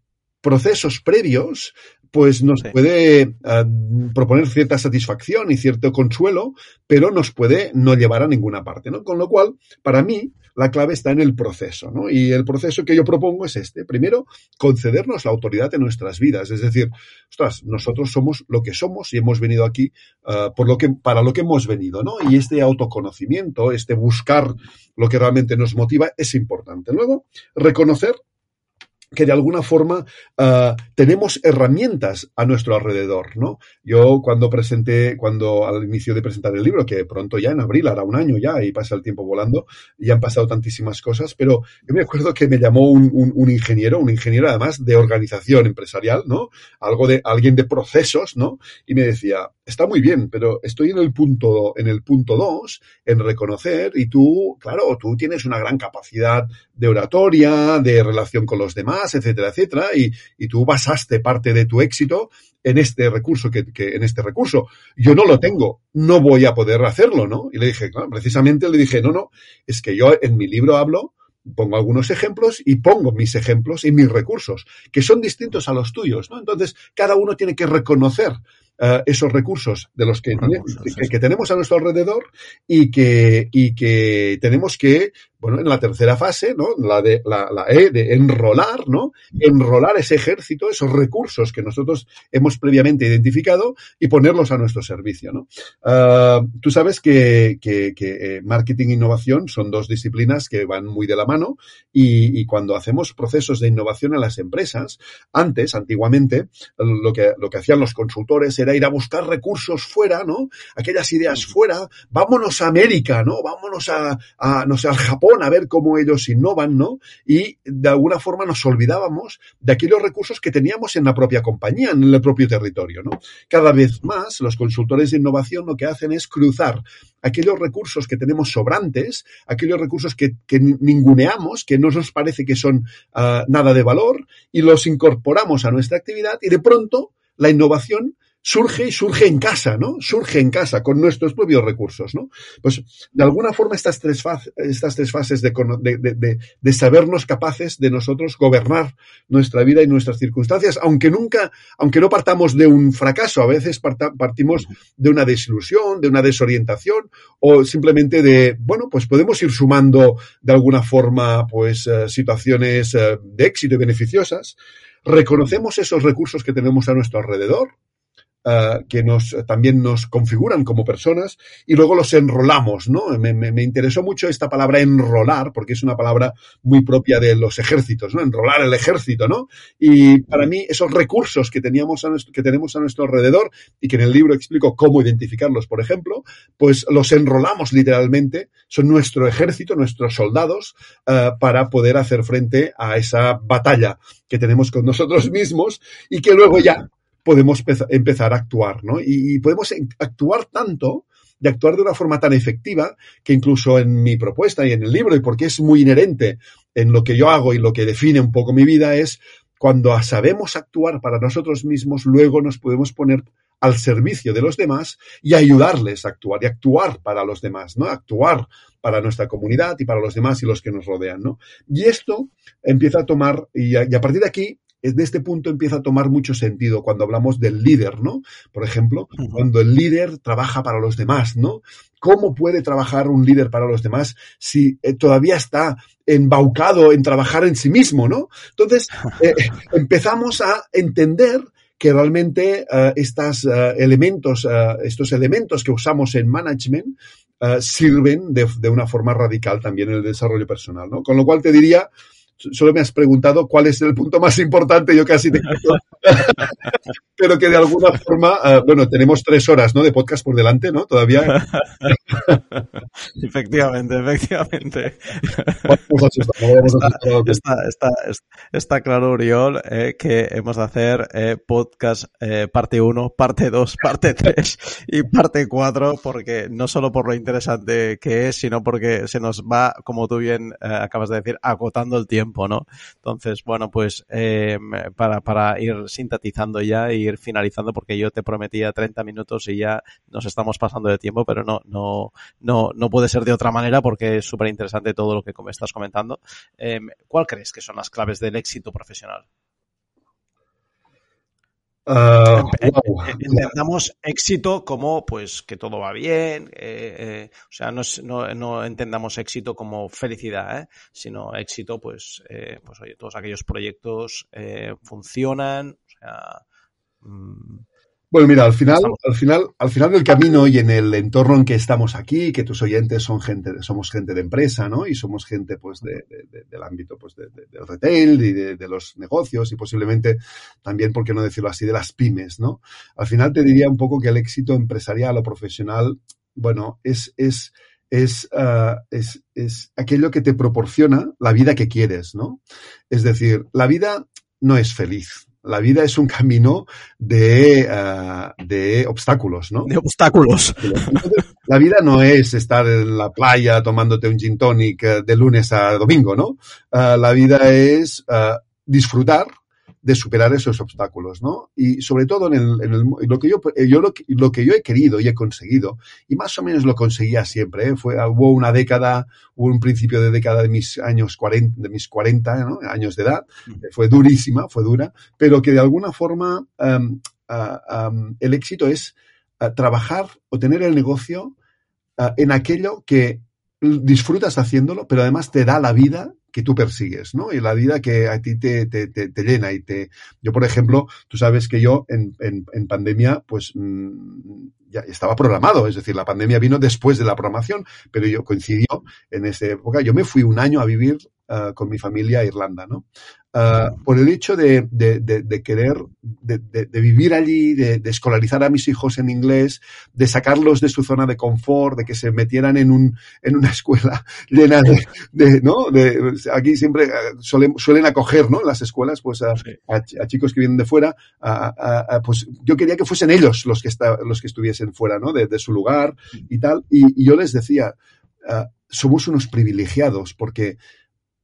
procesos previos pues nos sí. puede uh, proponer cierta satisfacción y cierto consuelo, pero nos puede no llevar a ninguna parte, ¿no? Con lo cual, para mí, la clave está en el proceso, ¿no? Y el proceso que yo propongo es este. Primero, concedernos la autoridad en nuestras vidas. Es decir, ostras, nosotros somos lo que somos y hemos venido aquí uh, por lo que, para lo que hemos venido, ¿no? Y este autoconocimiento, este buscar lo que realmente nos motiva es importante. Luego, reconocer que de alguna forma uh, tenemos herramientas a nuestro alrededor, ¿no? Yo cuando presenté, cuando al inicio de presentar el libro, que pronto ya en abril, hará un año ya, y pasa el tiempo volando, y han pasado tantísimas cosas, pero yo me acuerdo que me llamó un, un, ingeniero, un ingeniero además de organización empresarial, ¿no? Algo de, alguien de procesos, ¿no? Y me decía, está muy bien, pero estoy en el punto, en el punto dos, en reconocer, y tú, claro, tú tienes una gran capacidad de oratoria, de relación con los demás, etcétera, etcétera, y, y tú basaste parte de tu éxito en este recurso que, que, en este recurso. Yo no lo tengo, no voy a poder hacerlo, ¿no? Y le dije, claro, precisamente le dije, no, no, es que yo en mi libro hablo pongo algunos ejemplos y pongo mis ejemplos y mis recursos, que son distintos a los tuyos, ¿no? Entonces, cada uno tiene que reconocer uh, esos recursos de los que, recursos, que, que, tenemos a nuestro alrededor y que, y que tenemos que, bueno, en la tercera fase, ¿no? La de la, la E de enrolar, ¿no? Enrolar ese ejército, esos recursos que nosotros hemos previamente identificado y ponerlos a nuestro servicio, ¿no? Uh, tú sabes que, que, que, marketing e innovación son dos disciplinas que van muy de la mano y, y, cuando hacemos procesos de innovación en las empresas, antes, antiguamente, lo que, lo que hacían los consultores era ir a buscar recursos fuera, ¿no? Aquellas ideas fuera, vámonos a América, ¿no? Vámonos a, a no sé, al Japón a ver cómo ellos innovan, ¿no? Y de alguna forma nos olvidábamos de aquellos recursos que teníamos en la propia compañía, en el propio territorio, ¿no? Cada vez más los consultores de innovación lo que hacen es cruzar aquellos recursos que tenemos sobrantes, aquellos recursos que, ninguneamos, que no nos parece que son uh, nada de valor, y los incorporamos a nuestra actividad y de pronto la innovación surge y surge en casa, ¿no? Surge en casa con nuestros propios recursos, ¿no? Pues de alguna forma estas tres, fases, estas tres fases de, de, de, de, sabernos capaces de nosotros gobernar nuestra vida y nuestras circunstancias, aunque nunca, aunque no partamos de un fracaso, a veces partimos de una desilusión, de una desorientación o simplemente de, bueno, pues podemos ir sumando de alguna forma, pues, uh, situaciones uh, de éxito y beneficiosas. Reconocemos esos recursos que tenemos a nuestro alrededor, Uh, que nos también nos configuran como personas y luego los enrolamos, ¿no? Me, me, me, interesó mucho esta palabra enrolar porque es una palabra muy propia de los ejércitos, ¿no? Enrolar el ejército, ¿no? Y para mí esos recursos que teníamos a nuestro, que tenemos a nuestro alrededor y que en el libro explico cómo identificarlos, por ejemplo, pues los enrolamos literalmente, son nuestro ejército, nuestros soldados uh, para poder hacer frente a esa batalla que tenemos con nosotros mismos y que luego ya podemos empezar a actuar, ¿no? Y, y, podemos actuar tanto, de actuar de una forma tan efectiva, que incluso en mi propuesta y en el libro, y porque es muy inherente en lo que yo hago y lo que define un poco mi vida, es cuando sabemos actuar para nosotros mismos, luego nos podemos poner al servicio de los demás y ayudarles a actuar y actuar para los demás, ¿no? Actuar para nuestra comunidad y para los demás y los que nos rodean, ¿no? Y esto empieza a tomar, y y a partir de aquí de este punto empieza a tomar mucho sentido cuando hablamos del líder, ¿no? Por ejemplo, cuando el líder trabaja para los demás, ¿no? ¿Cómo puede trabajar un líder para los demás si eh, todavía está embaucado en trabajar en sí mismo, ¿no? Entonces, eh, empezamos a entender que realmente uh, estos uh, elementos, uh, estos elementos que usamos en management sirven de, de, una forma radical también en el desarrollo personal, ¿no? Con lo cual te diría solo me has preguntado cuál es el punto más importante, yo casi te pero que de alguna forma, uh, bueno, tenemos tres horas, ¿no? De podcast por delante, ¿no? Todavía. efectivamente, efectivamente. está, está, está, está, claro, Uriol, eh, que hemos de hacer eh, podcast eh, parte 1, parte 2, parte 3 y parte 4, porque no solo por lo interesante que es, sino porque se nos va, como tú bien acabas de decir, agotando el tiempo tiempo, ¿no? Entonces, bueno, pues eh, para, ir sintetizando ya e ir finalizando, porque yo te prometía 30 minutos y ya nos estamos pasando de tiempo, pero no, no, no, no puede ser de otra manera porque es súper interesante todo lo que me estás comentando. Eh, ¿Cuál crees que son las claves del éxito profesional? Uh, wow. Entendamos éxito como pues que todo va bien, eh, eh, o sea, no, no, no, entendamos éxito como felicidad, ¿eh? sino éxito pues, eh, pues oye, todos aquellos proyectos eh, funcionan, o sea, mmm, bueno, mira, al final, al final, al final del camino y en el entorno en que estamos aquí, que tus oyentes son gente, somos gente de empresa, ¿no? Y somos gente, pues, de, de, del ámbito, pues, de, del retail y de, los negocios y posiblemente también, por qué no decirlo así, de las pymes, ¿no? Al final te diría un poco que el éxito empresarial o profesional, bueno, es, es, es, uh, es, es aquello que te proporciona la vida que quieres, ¿no? Es decir, la vida no es feliz, la vida es un camino de, uh, de obstáculos, ¿no? De obstáculos. La vida no es estar en la playa tomándote un gin tonic eh, de lunes a domingo, ¿no? Uh, la vida es uh, disfrutar de superar esos obstáculos, ¿no? Y sobre todo en, el, en el, lo que yo, yo lo, lo, que yo he querido y he conseguido, y más o menos lo conseguía siempre, ¿eh? fue, hubo una década, hubo un principio de década de mis años 40, de mis 40 ¿no? años de edad, fue durísima, fue dura, pero que de alguna forma um, uh, um, el éxito es uh, trabajar o tener el negocio uh, en aquello que disfrutas haciéndolo, pero además te da la vida que tú persigues, ¿no? Y la vida que a ti te, te, te, te llena y te... Yo, por ejemplo, tú sabes que yo en, en, en pandemia, pues mmm, ya estaba programado, es decir, la pandemia vino después de la programación, pero yo coincidió en esa época. Yo me fui un año a vivir uh, con mi familia a Irlanda, ¿no? Uh, por el hecho de, de, de, de querer, de, vivir allí, de, escolarizar a mis hijos en inglés, de sacarlos de su zona de confort, de que se metieran en, un, en una escuela llena de, ¿no? De, aquí siempre suelen, suelen acoger, ¿no? Las escuelas, pues a, a, a chicos que vienen de fuera, a, pues yo quería que fuesen ellos los que, está, los que estuviesen fuera, ¿no? De, su lugar y tal. Y, y yo les decía, uh, somos unos privilegiados porque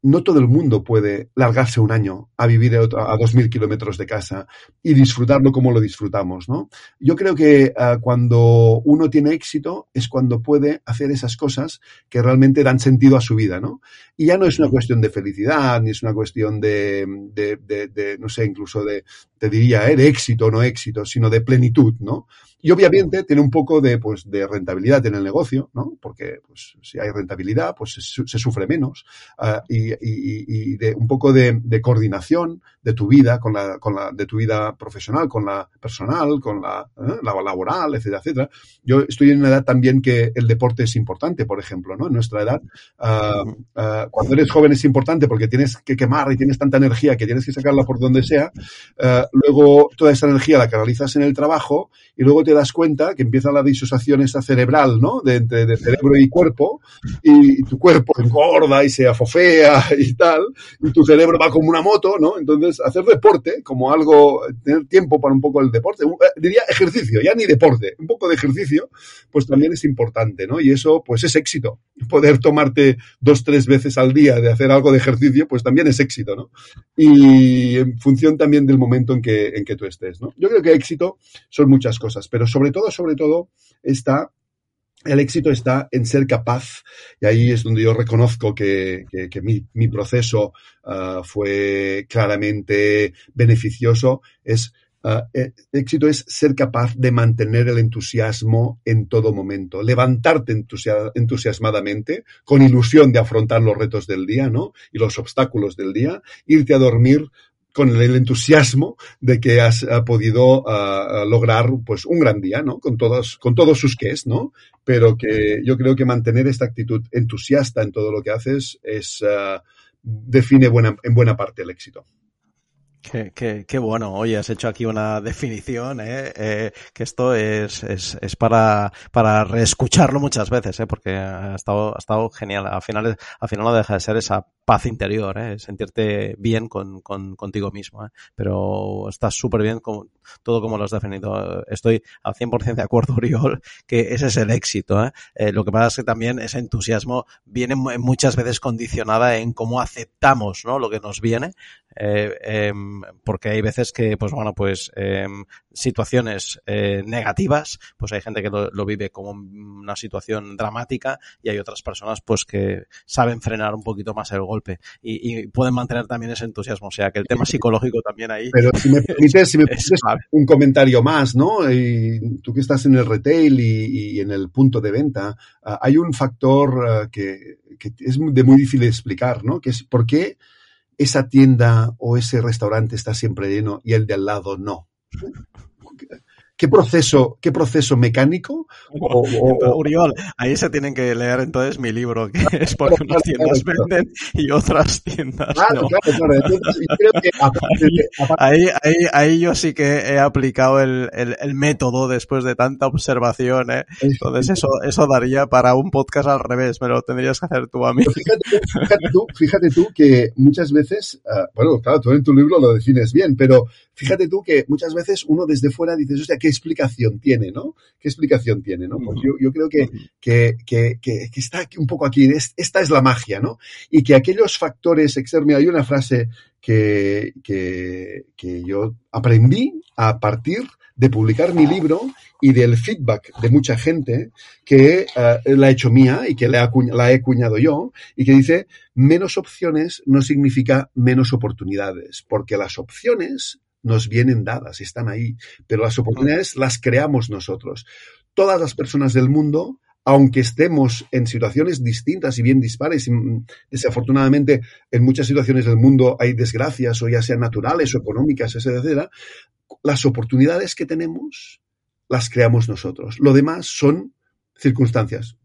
no todo el mundo puede largarse un año a vivir a dos mil kilómetros de casa y disfrutarlo como lo disfrutamos, ¿no? Yo creo que uh, cuando uno tiene éxito es cuando puede hacer esas cosas que realmente dan sentido a su vida, ¿no? Y ya no es una cuestión de felicidad, ni es una cuestión de, de, de, de no sé, incluso de, te diría, ¿eh? de éxito o no éxito, sino de plenitud, ¿no? Y obviamente tiene un poco de, pues, de rentabilidad en el negocio, ¿no? Porque pues, si hay rentabilidad, pues se, se sufre menos. Uh, y, y, y, de un poco de, de, coordinación de tu vida, con la, con la, de tu vida profesional, con la personal, con la, ¿eh? la laboral, etcétera, etcétera. Yo estoy en una edad también que el deporte es importante, por ejemplo, ¿no? En nuestra edad, uh, uh, cuando eres joven es importante porque tienes que quemar y tienes tanta energía que tienes que sacarla por donde sea. luego toda esa energía la canalizas en el trabajo y luego te das cuenta que empieza la disociación esta cerebral, ¿no? De entre de cerebro y cuerpo, y, y, tu cuerpo engorda y se afofea y tal, y tu cerebro va como una moto, ¿no? Entonces, hacer deporte como algo, tener tiempo para un poco el deporte, diría ejercicio, ya ni deporte, un poco de ejercicio, pues también es importante, ¿no? Y eso, pues es éxito. Poder tomarte dos, tres veces al día de hacer algo de ejercicio, pues también es éxito, ¿no? Y en función también del momento en que, en que tú estés, ¿no? Yo creo que éxito son muchas cosas, pero sobre todo, sobre todo, está el éxito está en ser capaz, y ahí es donde yo reconozco que, que, mi, proceso uh, fue claramente beneficioso, es Uh, éxito es ser capaz de mantener el entusiasmo en todo momento, levantarte entusiasmadamente, con ilusión de afrontar los retos del día, ¿no? Y los obstáculos del día, irte a dormir con el entusiasmo de que has podido uh, lograr pues un gran día, ¿no? Con todos, con todos sus es, ¿no? Pero que yo creo que mantener esta actitud entusiasta en todo lo que haces es uh, define buena, en buena parte el éxito. Qué, qué, qué, bueno. Oye, has hecho aquí una definición, ¿eh? Eh, que esto es, es, es, para, para reescucharlo muchas veces, ¿eh? porque ha estado, ha estado genial. Al final, al final no deja de ser esa paz interior, ¿eh? sentirte bien con, con, contigo mismo. ¿eh? Pero estás súper bien con todo como lo has definido. Estoy al 100% de acuerdo, Oriol, que ese es el éxito. ¿eh? ¿eh? lo que pasa es que también ese entusiasmo viene muchas veces condicionada en cómo aceptamos ¿no? lo que nos viene. Eh, eh, porque hay veces que, pues bueno, pues eh, situaciones eh, negativas, pues hay gente que lo, lo, vive como una situación dramática y hay otras personas pues que saben frenar un poquito más el golpe y, y pueden mantener también ese entusiasmo. O sea que el tema psicológico también ahí. Pero si me permites, si me permites un comentario más, ¿no? Y tú que estás en el retail y, y en el punto de venta, uh, hay un factor uh, que, que, es de muy difícil de explicar, ¿no? Que es por qué esa tienda o ese restaurante está siempre lleno y el de al lado no. ¿Qué proceso, qué proceso mecánico? O, o, Uriol, ahí se tienen que leer entonces mi libro, que es porque unas tiendas venden y otras tiendas claro, no. Claro, claro. Entonces, creo que aparte de, aparte... Ahí, ahí, ahí, yo sí que he aplicado el, el, el, método después de tanta observación. ¿eh? Entonces eso, eso daría para un podcast al revés, me lo tendrías que hacer tú a mí. Fíjate, fíjate, tú, fíjate tú que muchas veces, uh, bueno, claro, tú en tu libro lo defines bien, pero fíjate tú que muchas veces uno desde fuera dices, o sea, ¿qué explicación tiene, no? ¿Qué explicación tiene, no? Pues yo, yo creo que, que, que, que, está un poco aquí, esta es la magia, ¿no? Y que aquellos factores externos, hay una frase que, que, que yo aprendí a partir de publicar mi libro y del feedback de mucha gente que uh, la he hecho mía y que la, la he cuñado yo y que dice menos opciones no significa menos oportunidades, porque las opciones nos vienen dadas, están ahí, pero las oportunidades las creamos nosotros. Todas las personas del mundo, aunque estemos en situaciones distintas y bien dispares, y desafortunadamente en muchas situaciones del mundo hay desgracias, o ya sean naturales o económicas, etcétera, las oportunidades que tenemos las creamos nosotros. Lo demás son circunstancias.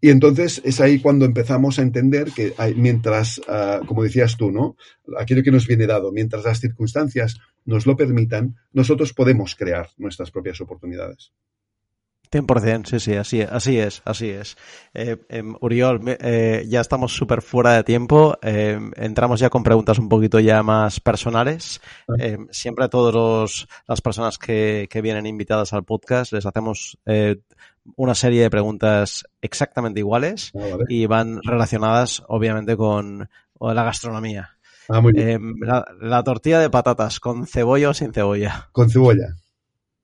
Y entonces es ahí cuando empezamos a entender que mientras, uh, como decías tú, ¿no? Aquello que nos viene dado, mientras las circunstancias nos lo permitan, nosotros podemos crear nuestras propias oportunidades. 100%, sí, sí, así, así es, así es. Eh, eh, Uriol, eh, ya estamos súper fuera de tiempo. entramos ya con preguntas un poquito ya más personales. siempre a todas las personas que, que, vienen invitadas al podcast les hacemos una serie de preguntas exactamente iguales ah, vale. y van relacionadas, obviamente, con la gastronomía. Ah, muy bien. Eh, la, la, tortilla de patatas, ¿con cebolla o sin cebolla? Con cebolla.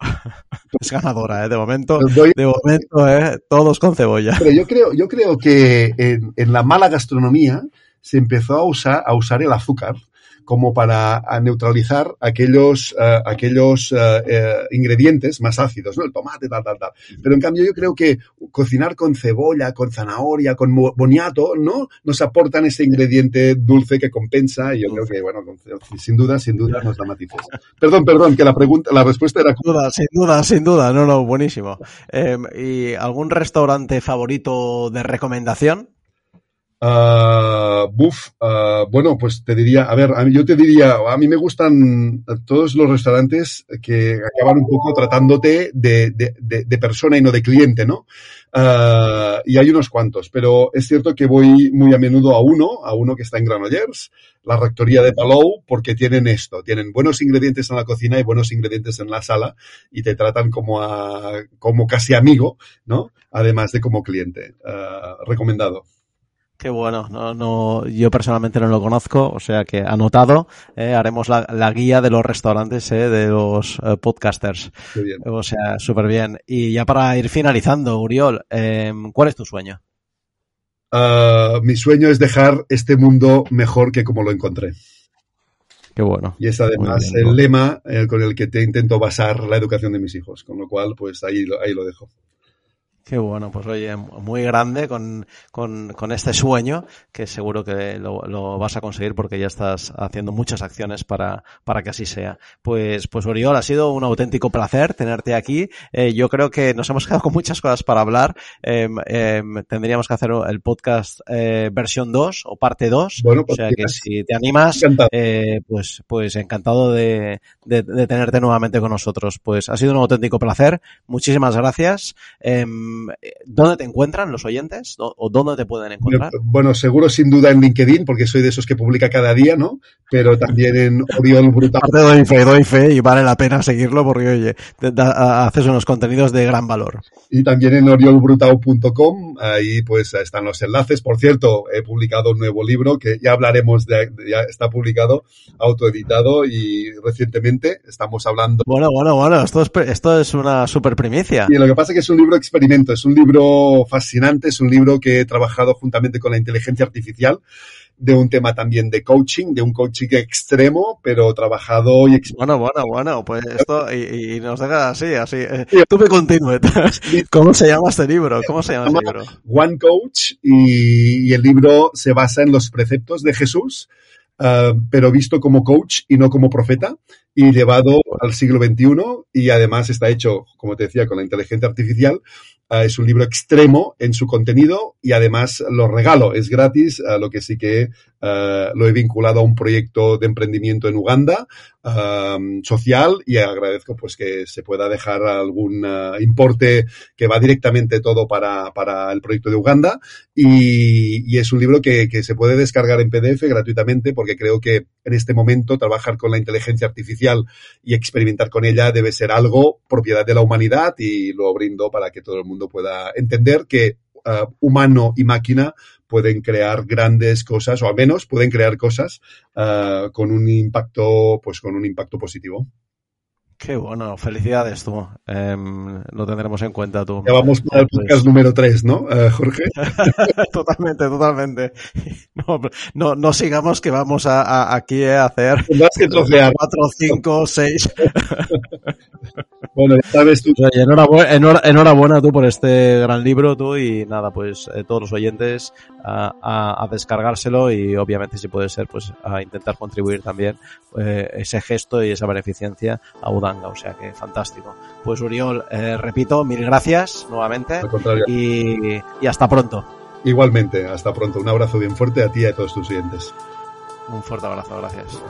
es ganadora, ¿eh? De momento, doy... de momento, ¿eh? Todos con cebolla. Pero yo creo, yo creo que en, en la mala gastronomía se empezó a usar, a usar el azúcar como para neutralizar aquellos, uh, aquellos uh, uh, ingredientes más ácidos, ¿no? El tomate, tal, tal, tal. Pero en cambio yo creo que cocinar con cebolla, con zanahoria, con boniato, ¿no? Nos aportan ese ingrediente dulce que compensa y yo creo que, bueno, sin duda, sin duda nos da matices. Perdón, perdón, que la pregunta, la respuesta era... Sin duda, sin duda, sin duda. No, no, buenísimo. Eh, ¿Y algún restaurante favorito de recomendación? Uh, buf, uh, bueno, pues te diría, a ver, a yo te diría, a mí me gustan todos los restaurantes que acaban un poco tratándote de, de, de, de persona y no de cliente, ¿no? Uh, y hay unos cuantos, pero es cierto que voy muy a menudo a uno, a uno que está en Granollers, la rectoría de Palou, porque tienen esto, tienen buenos ingredientes en la cocina y buenos ingredientes en la sala y te tratan como a, como casi amigo, ¿no? Además de como cliente. recomendado. Qué bueno, no, no, yo personalmente no lo conozco, o sea que anotado, eh, haremos la, la, guía de los restaurantes eh, de los eh, podcasters. bien. O sea, súper bien. Y ya para ir finalizando, Uriol, em, ¿cuál es tu sueño? Uh, mi sueño es dejar este mundo mejor que como lo encontré. Qué bueno. Y es además bien, el ¿no? lema eh, con el que te intento basar la educación de mis hijos, con lo cual, pues ahí, ahí lo dejo. Qué bueno, pues oye, muy grande con, con, con este sueño que seguro que lo, lo vas a conseguir porque ya estás haciendo muchas acciones para, para que así sea. Pues, pues Oriol, ha sido un auténtico placer tenerte aquí. Eh, yo creo que nos hemos quedado con muchas cosas para hablar. Eh, eh, tendríamos que hacer el podcast eh, versión 2 o parte 2. Bueno, o pues sea que tienes- si te animas, eh, pues, pues encantado de, de, de tenerte nuevamente con nosotros. Pues ha sido un auténtico placer. Muchísimas gracias. Em, ¿Dónde te encuentran los oyentes? ¿O dónde te pueden encontrar? Bueno, seguro sin duda en LinkedIn, porque soy de esos que publica cada día, ¿no? Pero también en Oriol Brutal. Aparte doy fe, doy fe y vale la pena seguirlo porque, oye, te da- a- haces unos contenidos de gran valor. y también en oriolbrutao.com. Ahí pues están los enlaces. Por cierto, he publicado un nuevo libro que ya hablaremos de, ya está publicado, autoeditado y recientemente estamos hablando. Bueno, bueno, bueno, esto es, pre- esto es una super primicia. Y lo que pasa es que es un libro es un libro fascinante, es un libro que he trabajado juntamente con la inteligencia artificial de un tema también de coaching, de un coaching extremo, pero trabajado y Bueno, bueno, bueno, pues esto y, y nos deja así, así. Eh, Tú me continúe. ¿Cómo se llama este libro? ¿Cómo se llama este libro? One Coach y, y el libro se basa en los preceptos de Jesús, ah, pero visto como coach y no como profeta y llevado al siglo XXI y además está hecho, como te decía, con la inteligencia artificial. Ah, es un libro extremo en su contenido y además lo regalo, es gratis, lo que sí que ah, lo he vinculado a un proyecto de emprendimiento en Uganda social y agradezco pues que se pueda dejar algún ah, importe que va directamente todo para, para el proyecto de Uganda. Y, es un libro que se puede descargar en PDF gratuitamente porque creo que en este momento trabajar con la inteligencia artificial y experimentar con ella debe ser algo propiedad de la humanidad y lo brindo para que todo el mundo pueda entender que uh, humano y máquina pueden crear grandes cosas o al menos pueden crear cosas uh, con un impacto pues con un impacto positivo. Qué bueno, felicidades tú. Eh, lo tendremos en cuenta tú. Ya vamos para el podcast pues... número 3, ¿no, uh, Jorge? totalmente, totalmente. No, no, no, sigamos que vamos a, a aquí a hacer Tendrás que trocear. 4, 5, 6. bueno, ya sabes tú. Oye, enhorabuena, enhora, enhorabuena tú por este gran libro, tú, y nada, pues eh, todos los oyentes a, a, a, descargárselo y obviamente si puede ser, pues a intentar contribuir también eh, ese gesto y esa beneficencia a Udanga, o sea que fantástico. Pues Uriol, eh, repito, mil gracias nuevamente y, y hasta pronto. Igualmente, hasta pronto. Un abrazo bien fuerte a ti y a todos tus oyentes. Un fuerte abrazo, gracias.